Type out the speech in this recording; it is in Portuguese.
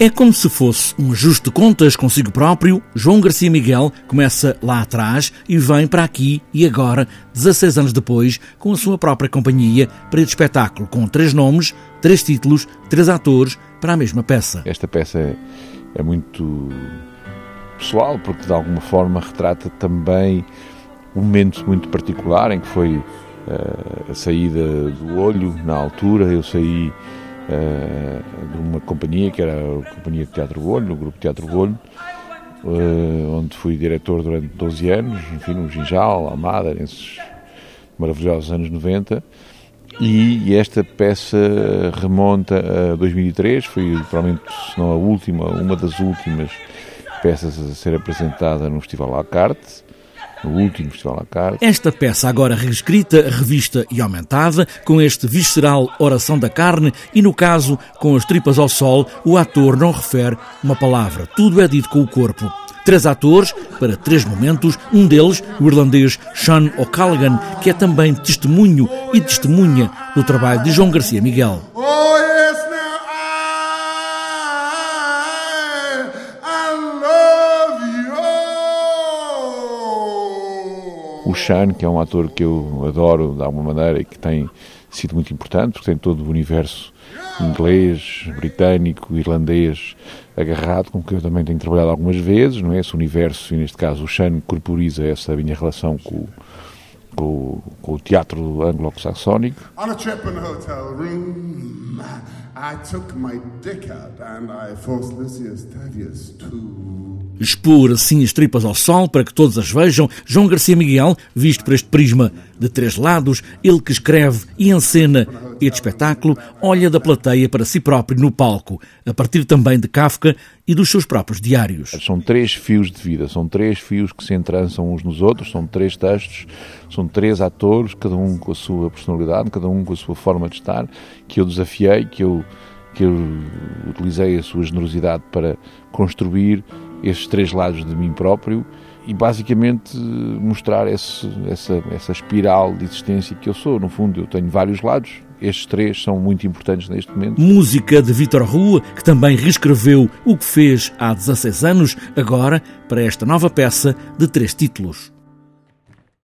É como se fosse um ajuste de contas consigo próprio. João Garcia Miguel começa lá atrás e vem para aqui e agora, 16 anos depois, com a sua própria companhia para este espetáculo, com três nomes, três títulos, três atores para a mesma peça. Esta peça é, é muito pessoal, porque de alguma forma retrata também um momento muito particular em que foi uh, a saída do olho, na altura, eu saí de uma companhia que era a Companhia de Teatro Golho, o Grupo Teatro Golho, uh, onde fui diretor durante 12 anos, enfim, no Ginjal, Almada, nesses maravilhosos anos 90. E, esta peça remonta a 2003, foi provavelmente, se não a última, uma das últimas peças a ser apresentada no Festival à Carte no último Festival à Carte. Esta peça agora reescrita, revista e aumentada, com este visceral Oração da Carne e, no caso, com as tripas ao sol, o ator não refere uma palavra. Tudo é dito com o corpo. Três atores para três momentos, um deles, o irlandês Sean O'Callaghan, que é também testemunho e testemunha do trabalho de João Garcia Miguel. O Sean, que é um ator que eu adoro de alguma maneira e que tem sido muito importante, porque tem todo o universo inglês, britânico, irlandês agarrado, com que eu também tenho trabalhado algumas vezes, não é? Esse universo, e neste caso o Sean corporiza essa minha relação com, com, com o teatro anglo-saxónico. On a trip in a hotel room, I took my dick out and I forced Lysias Tavius to expor assim as tripas ao sol para que todos as vejam, João Garcia Miguel, visto por este prisma de três lados, ele que escreve e encena este espetáculo, olha da plateia para si próprio no palco, a partir também de Kafka e dos seus próprios diários. São três fios de vida, são três fios que se entrançam uns nos outros, são três textos, são três atores, cada um com a sua personalidade, cada um com a sua forma de estar, que eu desafiei, que eu, que eu utilizei a sua generosidade para construir estes três lados de mim próprio e basicamente mostrar esse, essa, essa espiral de existência que eu sou. No fundo, eu tenho vários lados, estes três são muito importantes neste momento. Música de Vitor Rua, que também reescreveu o que fez há 16 anos, agora para esta nova peça de três títulos.